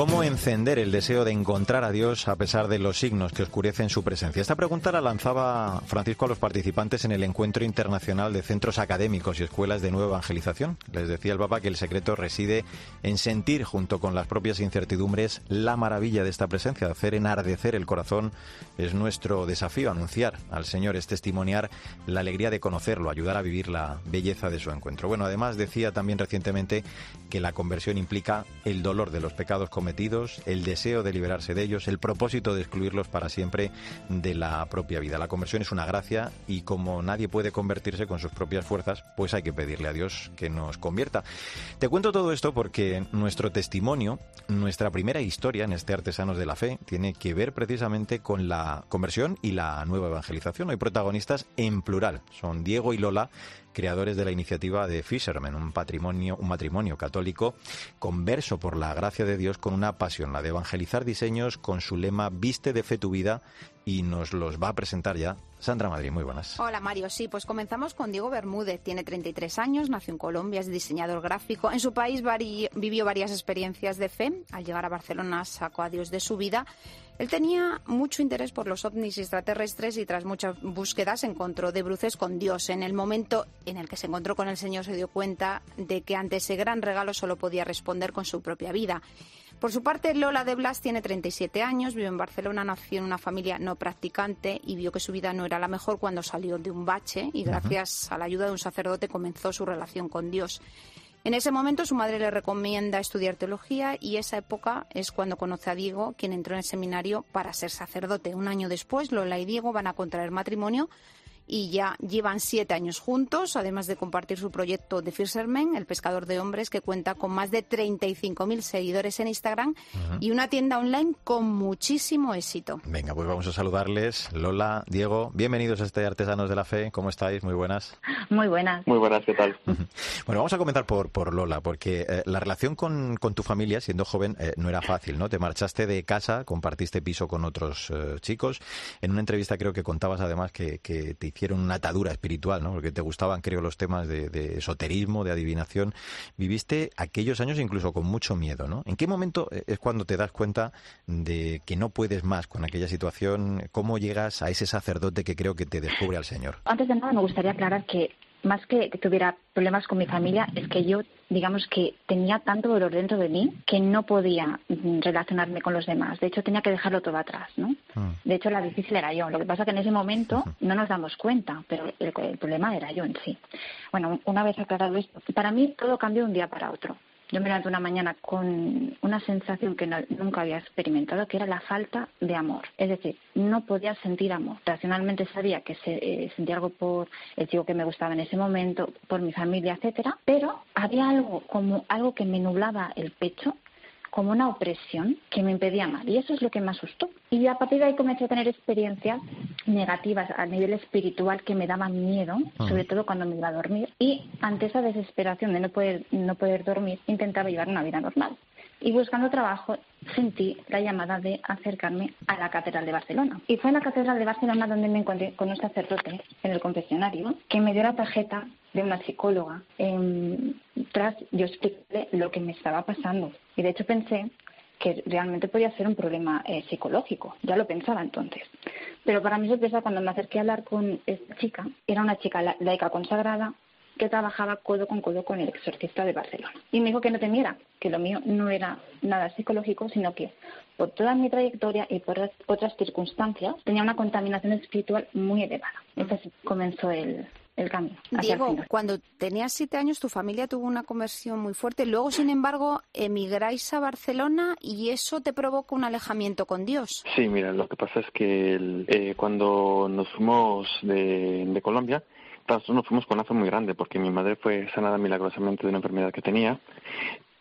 ¿Cómo encender el deseo de encontrar a Dios a pesar de los signos que oscurecen su presencia? Esta pregunta la lanzaba Francisco a los participantes en el Encuentro Internacional de Centros Académicos y Escuelas de Nueva Evangelización. Les decía el Papa que el secreto reside en sentir, junto con las propias incertidumbres, la maravilla de esta presencia, hacer enardecer el corazón. Es nuestro desafío, anunciar al Señor, es testimoniar la alegría de conocerlo, ayudar a vivir la belleza de su encuentro. Bueno, además decía también recientemente que la conversión implica el dolor de los pecados cometidos, el deseo de liberarse de ellos, el propósito de excluirlos para siempre de la propia vida. La conversión es una gracia y como nadie puede convertirse con sus propias fuerzas, pues hay que pedirle a Dios que nos convierta. Te cuento todo esto porque nuestro testimonio, nuestra primera historia en este Artesanos de la Fe, tiene que ver precisamente con la conversión y la nueva evangelización. Hay protagonistas en plural, son Diego y Lola, creadores de la iniciativa de Fisherman, un patrimonio, un matrimonio católico converso por la gracia de Dios con una pasión, la de evangelizar diseños con su lema Viste de fe tu vida y nos los va a presentar ya Sandra Madrid, muy buenas. Hola Mario, sí, pues comenzamos con Diego Bermúdez, tiene 33 años, nació en Colombia, es diseñador gráfico. En su país vivió varias experiencias de fe. Al llegar a Barcelona sacó a Dios de su vida. Él tenía mucho interés por los ovnis extraterrestres y tras muchas búsquedas encontró de bruces con Dios. En el momento en el que se encontró con el Señor se dio cuenta de que ante ese gran regalo solo podía responder con su propia vida. Por su parte, Lola de Blas tiene 37 años, vive en Barcelona, nació en una familia no practicante y vio que su vida no era la mejor cuando salió de un bache y gracias a la ayuda de un sacerdote comenzó su relación con Dios. En ese momento su madre le recomienda estudiar teología y esa época es cuando conoce a Diego, quien entró en el seminario para ser sacerdote. Un año después, Lola y Diego van a contraer matrimonio y ya llevan siete años juntos, además de compartir su proyecto de Fisherman, el pescador de hombres, que cuenta con más de 35.000 seguidores en Instagram y una tienda online con muchísimo éxito. Venga, pues vamos a saludarles. Lola, Diego, bienvenidos a este Artesanos de la Fe. ¿Cómo estáis? Muy buenas. Muy buenas. Muy buenas, ¿qué tal? bueno, vamos a comenzar por, por Lola, porque eh, la relación con, con, tu familia, siendo joven, eh, no era fácil, ¿no? Te marchaste de casa, compartiste piso con otros eh, chicos. En una entrevista creo que contabas además que, que te hicieron una atadura espiritual, ¿no? Porque te gustaban, creo, los temas de, de, esoterismo, de adivinación. Viviste aquellos años incluso con mucho miedo, ¿no? ¿En qué momento es cuando te das cuenta de que no puedes más con aquella situación? ¿Cómo llegas a ese sacerdote que creo que te descubre al Señor? Antes de nada, me gustaría aclarar que más que tuviera problemas con mi familia, es que yo, digamos que tenía tanto dolor dentro de mí que no podía mm, relacionarme con los demás. De hecho, tenía que dejarlo todo atrás, ¿no? Ah. De hecho, la difícil era yo. Lo que pasa que en ese momento no nos damos cuenta, pero el, el problema era yo en sí. Bueno, una vez aclarado esto, para mí todo cambió de un día para otro. Yo me levanté una mañana con una sensación que nunca había experimentado, que era la falta de amor. Es decir, no podía sentir amor. Racionalmente sabía que se, eh, sentía algo por el chico que me gustaba en ese momento, por mi familia, etcétera, pero había algo como algo que me nublaba el pecho como una opresión que me impedía amar. Y eso es lo que me asustó. Y a partir de ahí comencé a tener experiencias negativas a nivel espiritual que me daban miedo, ah. sobre todo cuando me iba a dormir. Y ante esa desesperación de no poder, no poder dormir, intentaba llevar una vida normal. Y buscando trabajo sentí la llamada de acercarme a la Catedral de Barcelona. Y fue en la Catedral de Barcelona donde me encontré con un sacerdote en el confesionario que me dio la tarjeta de una psicóloga. Eh, tras yo expliqué lo que me estaba pasando. Y de hecho pensé que realmente podía ser un problema eh, psicológico. Ya lo pensaba entonces. Pero para mi sorpresa, cuando me acerqué a hablar con esta chica, era una chica laica consagrada que trabajaba codo con codo con el exorcista de Barcelona. Y me dijo que no temiera, que lo mío no era nada psicológico, sino que por toda mi trayectoria y por otras circunstancias tenía una contaminación espiritual muy elevada. Entonces comenzó el, el cambio. Diego, cuando tenías siete años tu familia tuvo una conversión muy fuerte, luego sin embargo emigráis a Barcelona y eso te provoca un alejamiento con Dios. Sí, mira, lo que pasa es que eh, cuando nos fuimos de, de Colombia, nosotros nos fuimos con una fe muy grande porque mi madre fue sanada milagrosamente de una enfermedad que tenía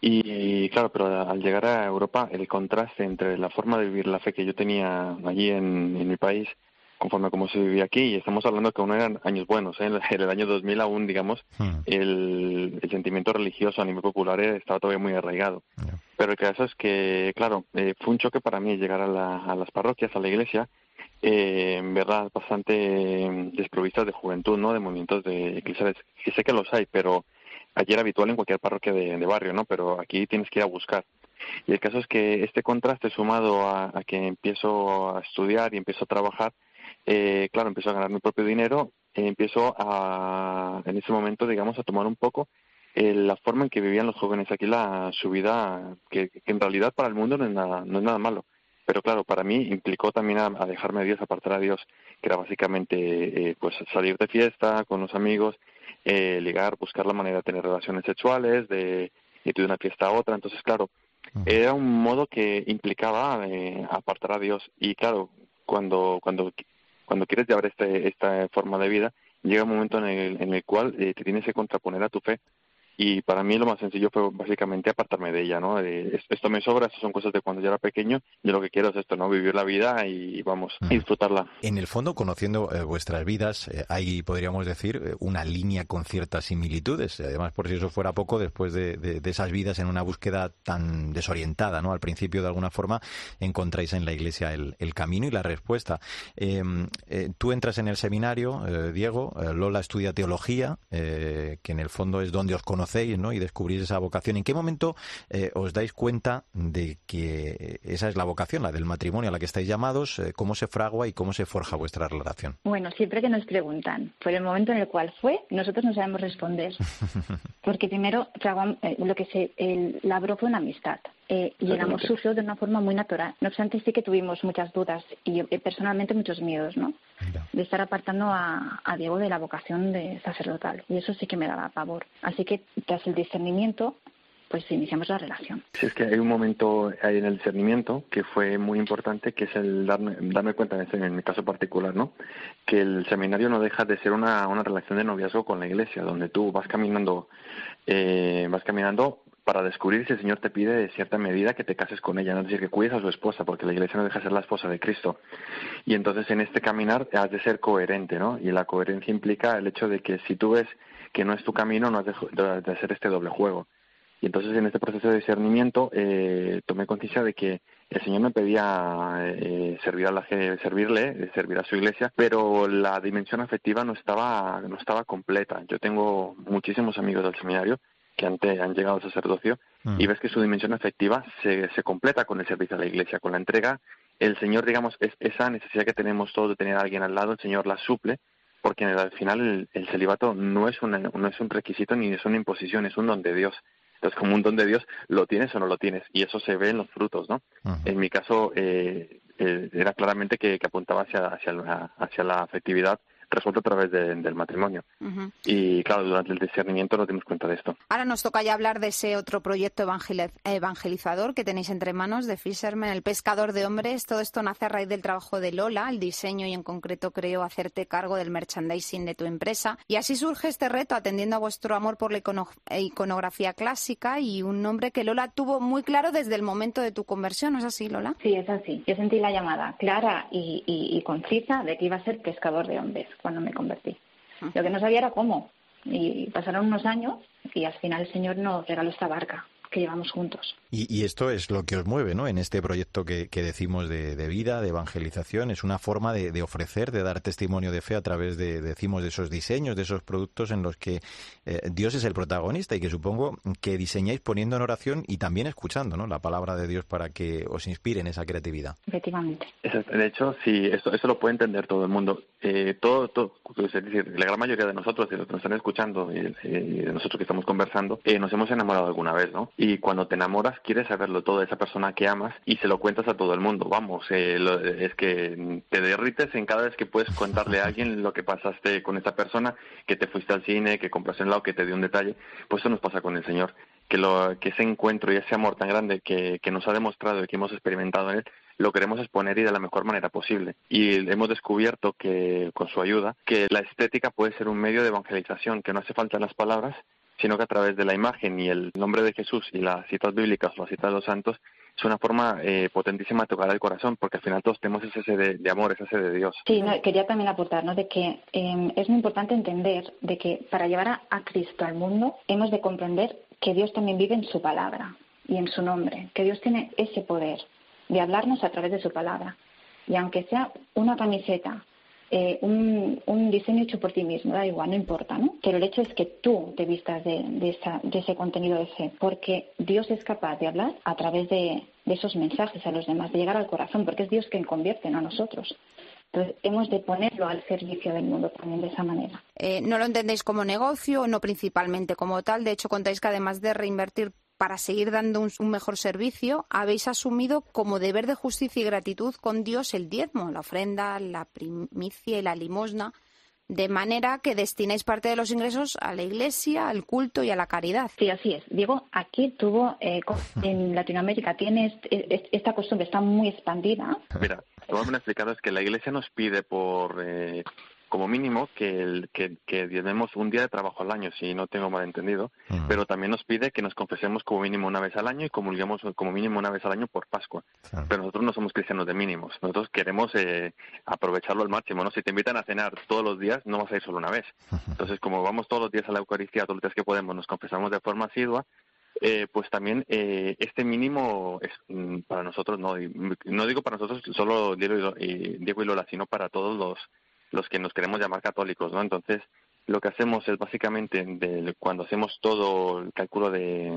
y claro, pero al llegar a Europa el contraste entre la forma de vivir la fe que yo tenía allí en, en mi país conforme a cómo se vivía aquí y estamos hablando que aún eran años buenos, ¿eh? en el año 2000 aún, digamos, hmm. el, sentimiento religioso a nivel popular estaba todavía muy arraigado. Pero el caso es que, claro, eh, fue un choque para mí llegar a, a las parroquias, a la iglesia, eh, en verdad bastante mm, desprovistas de juventud, ¿no? De movimientos de eclesiales. Y sé que los hay, pero allí era habitual en cualquier parroquia de, barrio, ¿no? Pero aquí tienes que ir a buscar. Y el caso es que este contraste sumado a, que empiezo a estudiar y empiezo a trabajar, eh, claro, empiezo a ganar mi propio dinero, eh, empiezo a, en ese momento, digamos, a tomar un poco eh, la forma en que vivían los jóvenes aquí la, su vida, que, en realidad para el mundo no es nada, no es nada malo. Pero claro, para mí implicó también a, dejarme a Dios, apartar a Dios, que era básicamente eh, pues salir de fiesta con los amigos, eh, ligar, buscar la manera de tener relaciones sexuales, de ir de una fiesta a otra. Entonces, claro, era un modo que implicaba eh, apartar a Dios. Y claro, cuando, cuando, cuando quieres llevar este, esta forma de vida, llega un momento en el, en el cual eh, te tienes que contraponer a tu fe y para mí lo más sencillo fue básicamente apartarme de ella, ¿no? esto me sobra, estas son cosas de cuando yo era pequeño, yo lo que quiero es esto, ¿no? Vivir la vida y vamos, a disfrutarla. En el fondo, conociendo eh, vuestras vidas, eh, hay, podríamos decir, eh, una línea con ciertas similitudes. Además, por si eso fuera poco, después de, esas vidas en una búsqueda tan desorientada, ¿no? Al principio, de alguna forma, encontráis en la iglesia el, camino y la respuesta. Em, tú entras en el seminario, Diego, Lola estudia teología, que en el fondo es donde os conocéis ¿no? y descubrís esa vocación. ¿En qué momento eh, os dais cuenta de que esa es la vocación, la del matrimonio a la que estáis llamados? Eh, ¿Cómo se fragua y cómo se forja vuestra relación? Bueno, siempre que nos preguntan por el momento en el cual fue, nosotros no sabemos responder. Porque primero eh, lo que se el, labró fue una amistad. Y el amor surgió de una forma muy natural. No obstante, sí que tuvimos muchas dudas y personalmente muchos miedos, ¿no? De estar apartando a, a, Diego de la vocación de sacerdotal. Y eso sí que me daba pavor. Así que tras el discernimiento, pues iniciamos la relación. Sí, es que hay un momento ahí en el discernimiento que fue muy importante, que es el darme, darme cuenta, en, este, en mi caso particular, ¿no? Que el seminario no deja de ser una, una relación de noviazgo con la iglesia, donde tú vas caminando, eh, vas caminando para descubrir si el Señor te pide de cierta medida que te cases con ella, no es decir, que cuides a su esposa, porque la iglesia no deja de ser la esposa de Cristo. Y entonces en este caminar has de ser coherente, ¿no? Y la coherencia implica el hecho de que si tú ves que no es tu camino, no has de, hacer este doble juego. Y entonces en este proceso de discernimiento eh, tomé conciencia de que el Señor me pedía eh, servir a la, servirle, servir a su iglesia, pero la dimensión afectiva no estaba, no estaba completa. Yo tengo muchísimos amigos del seminario que han, han llegado al sacerdocio y mm. ves que su dimensión afectiva se, se completa con el servicio a la iglesia, con la entrega. El Señor, digamos, es, esa necesidad que tenemos todos de tener a alguien al lado, el Señor la suple, porque al final el, celibato no es, una, no es un requisito ni es una imposición, es un don de Dios. Entonces, como un don de Dios, lo tienes o no lo tienes, y eso se ve en los frutos, ¿no? En mi caso, eh, eh, era claramente que, que apuntaba hacia, hacia, la, hacia la afectividad resuelto a través del matrimonio. Y claro, durante el discernimiento nos dimos cuenta de esto. Ahora nos toca ya hablar de ese otro proyecto evangelizador que tenéis entre manos, de Fisherman, el pescador de hombres. Todo esto nace a raíz del trabajo de Lola, el diseño y en concreto creo hacerte cargo del merchandising de tu empresa. Y así surge este reto atendiendo a vuestro amor por la iconografía clásica y un nombre que Lola tuvo muy claro desde el momento de tu conversión. ¿No es así, Lola? Sí, es así. Yo sentí la llamada clara y, y concisa de que iba a ser pescador de hombres cuando me convertí. Lo que no sabía era cómo. Y pasaron unos años y al final el Señor nos regaló esta barca que llevamos juntos. Y, esto es lo que os mueve, ¿no? En este proyecto que, decimos de, vida, de evangelización, es una forma de, ofrecer, de dar testimonio de fe a través de, decimos, de esos diseños, de esos productos en los que eh, Dios es el protagonista y que supongo que diseñáis poniendo en oración y también escuchando, ¿no? La palabra de Dios para que os inspire en esa creatividad. Efectivamente. De hecho, sí, eso, eso lo puede entender todo el mundo. Eh, todo, todo, es decir, la gran mayoría de nosotros, de los que nos están escuchando y, de nosotros que estamos conversando, eh, nos hemos enamorado alguna vez, ¿no? Y cuando te enamoras quieres saberlo todo de esa persona que amas y se lo cuentas a todo el mundo. Vamos, eh, es que te derrites en cada vez que puedes contarle a alguien lo que pasaste con esa persona, que te fuiste al cine, que compraste un lado, que te dio un detalle. Pues eso nos pasa con el Señor, que, lo, que ese encuentro y ese amor tan grande que, que nos ha demostrado y que hemos experimentado en él, lo queremos exponer y de la mejor manera posible. Y hemos descubierto que, con su ayuda, que la estética puede ser un medio de evangelización, que no hace falta las palabras, sino que a través de la imagen y el nombre de Jesús y las citas bíblicas o las citas de los santos es una forma eh, potentísima de tocar el corazón, porque al final todos tenemos ese sed de, amor, ese sed de Dios. Sí, quería también aportar, ¿no? De que em, es muy importante entender de que para llevar a Cristo al mundo hemos de comprender que Dios también vive en su palabra y en su nombre, que Dios tiene ese poder de hablarnos a través de su palabra. Y aunque sea una camiseta eh, un, un, diseño hecho por ti mismo, da igual, no importa, ¿no? Pero el hecho es que tú te vistas de, de, esa, de ese contenido de fe, porque Dios es capaz de hablar a través de, de esos mensajes a los demás, de llegar al corazón, porque es Dios quien convierte, no nosotros. Entonces, hemos de ponerlo al servicio del mundo también de esa manera. Eh, no lo entendéis como negocio, no principalmente como tal. De hecho, contáis que además de reinvertir para seguir dando un, un, mejor servicio, habéis asumido como deber de justicia y gratitud con Dios el diezmo, la ofrenda, la primicia y la limosna, de manera que destináis parte de los ingresos a la iglesia, al culto y a la caridad. Sí, así es. Diego, aquí tuvo, eh, en Latinoamérica tiene esta costumbre, está muy expandida. Mira, lo que me han explicado es que la iglesia nos pide por... Eh como mínimo que, el, que, que diezmemos un día de trabajo al año, si no tengo mal entendido, pero también nos pide que nos confesemos como mínimo una vez al año y comulguemos como mínimo una vez al año por Pascua. Pero nosotros no somos cristianos de mínimos, nosotros queremos eh, aprovecharlo al máximo, ¿no? Si te invitan a cenar todos los días, no vas a ir solo una vez. Entonces, como vamos todos los días a la Eucaristía, todos los días que podemos, nos confesamos de forma asidua, eh, pues también eh, este mínimo es mm, para nosotros, no, no digo para nosotros solo Diego y Lola, sino para todos los los que nos queremos llamar católicos, ¿no? Entonces, lo que hacemos es básicamente de, cuando hacemos todo el cálculo de,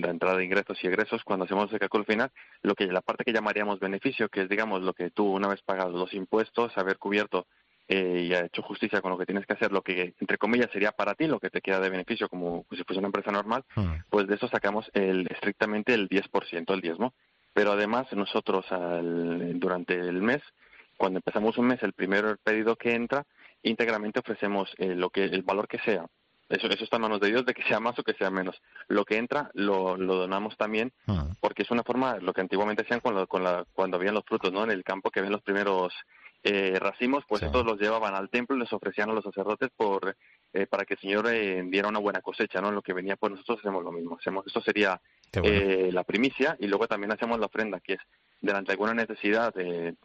la entrada de ingresos y egresos, cuando hacemos el cálculo final, lo que la parte que llamaríamos beneficio, que es digamos lo que tú una vez pagado los impuestos, haber cubierto eh, y ha hecho justicia con lo que tienes que hacer, lo que entre comillas sería para ti, lo que te queda de beneficio como pues, si fuese una empresa normal, mm. pues de eso sacamos el, estrictamente el 10%, el diezmo. Pero además nosotros al, durante el mes cuando empezamos un mes, el primer pedido que entra, íntegramente ofrecemos eh, lo que el valor que sea. Eso, eso está en manos de Dios, de que sea más o que sea menos. Lo que entra lo, lo donamos también, porque es una forma, lo que antiguamente hacían cuando, con la, cuando habían los frutos, ¿no? En el campo que ven los primeros eh, racimos, pues sí. estos los llevaban al templo y les ofrecían a los sacerdotes por eh, para que el Señor eh, diera una buena cosecha, ¿no? Lo que venía, pues nosotros hacemos lo mismo. Hacemos, esto sería bueno. Eh, la primicia y luego también hacemos la ofrenda, que es delante de alguna necesidad de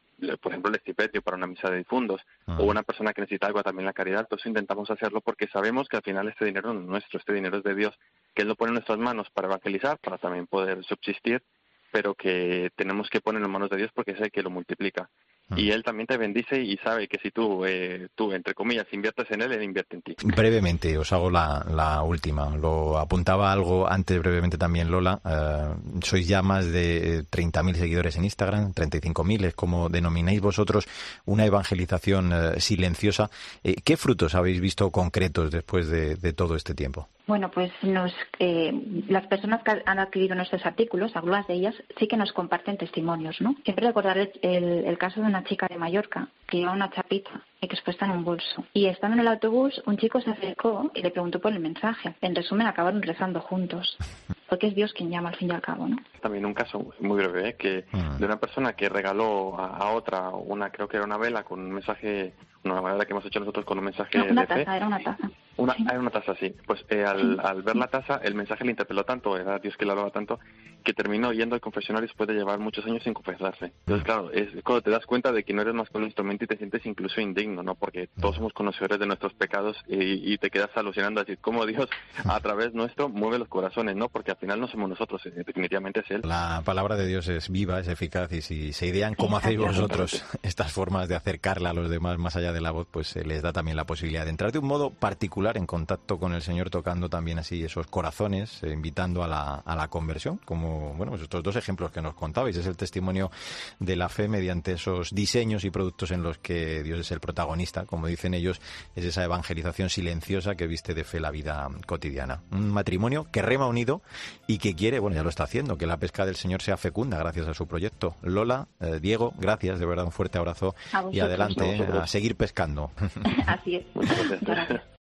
por ejemplo, el estipendio para una misa de difuntos uh -huh. o una persona que necesita algo también la caridad, entonces intentamos hacerlo porque sabemos que al final este dinero no es nuestro, este dinero es de Dios, que Él lo pone en nuestras manos para evangelizar, para también poder subsistir, pero que tenemos que ponerlo en manos de Dios porque es el que lo multiplica. Y Él también te bendice y sabe que si tú, eh, tú, entre comillas, inviertes en Él, Él invierte en ti. Brevemente, os hago la, la última. Lo apuntaba algo antes brevemente también Lola. Uh, sois ya más de 30.000 seguidores en Instagram, 35.000 es como denomináis vosotros una evangelización uh, silenciosa. Eh, ¿Qué frutos habéis visto concretos después de, de todo este tiempo? Bueno, pues nos, eh, las personas que han adquirido nuestros artículos, algunas de ellas, sí que nos comparten testimonios, ¿no? Siempre recordaré el, el caso de una chica de Mallorca que lleva una chapita y que después está en un bolso. Y estando en el autobús, un chico se acercó y le preguntó por el mensaje. En resumen, acabaron rezando juntos. Porque es Dios quien llama al fin y al cabo, ¿no? También un caso muy breve, ¿eh? que uh-huh. de una persona que regaló a, a, otra una, creo que era una vela con un mensaje, una vela que hemos hecho nosotros con un mensaje no, una de taza, fe. Era una taza. Una. Era una taza, sí. Pues eh, al, al, ver la taza, el mensaje le interpeló tanto, era Dios que le hablaba tanto, que terminó yendo al confesionario después de llevar muchos años sin confesarse. Entonces, claro, es cuando te das cuenta de que no eres más que un instrumento y te sientes incluso indigno, ¿no? Porque todos somos conocedores de nuestros pecados y, y te quedas alucinando a decir cómo Dios a través nuestro mueve los corazones, ¿no? Porque al final no somos nosotros, eh, definitivamente es Él. La palabra de Dios es viva, es eficaz y si se idean cómo hacéis vosotros estas formas de acercarla a los demás más allá de la voz, pues se les da también la posibilidad de entrar de un modo particular en contacto con el Señor, tocando también así esos corazones, eh, invitando a la, a la conversión, como, bueno, pues estos dos ejemplos que nos contabais, es el testimonio de la fe mediante esos diseños y productos en los que Dios es el protagonista, como dicen ellos, es esa evangelización silenciosa que viste de fe la vida cotidiana. Un matrimonio que rema unido y que quiere, bueno, ya lo está haciendo, que la pesca del Señor sea fecunda gracias a su proyecto. Lola, eh, Diego, gracias, de verdad, un fuerte abrazo y adelante eh, a seguir pescando. Así es. Muchas gracias.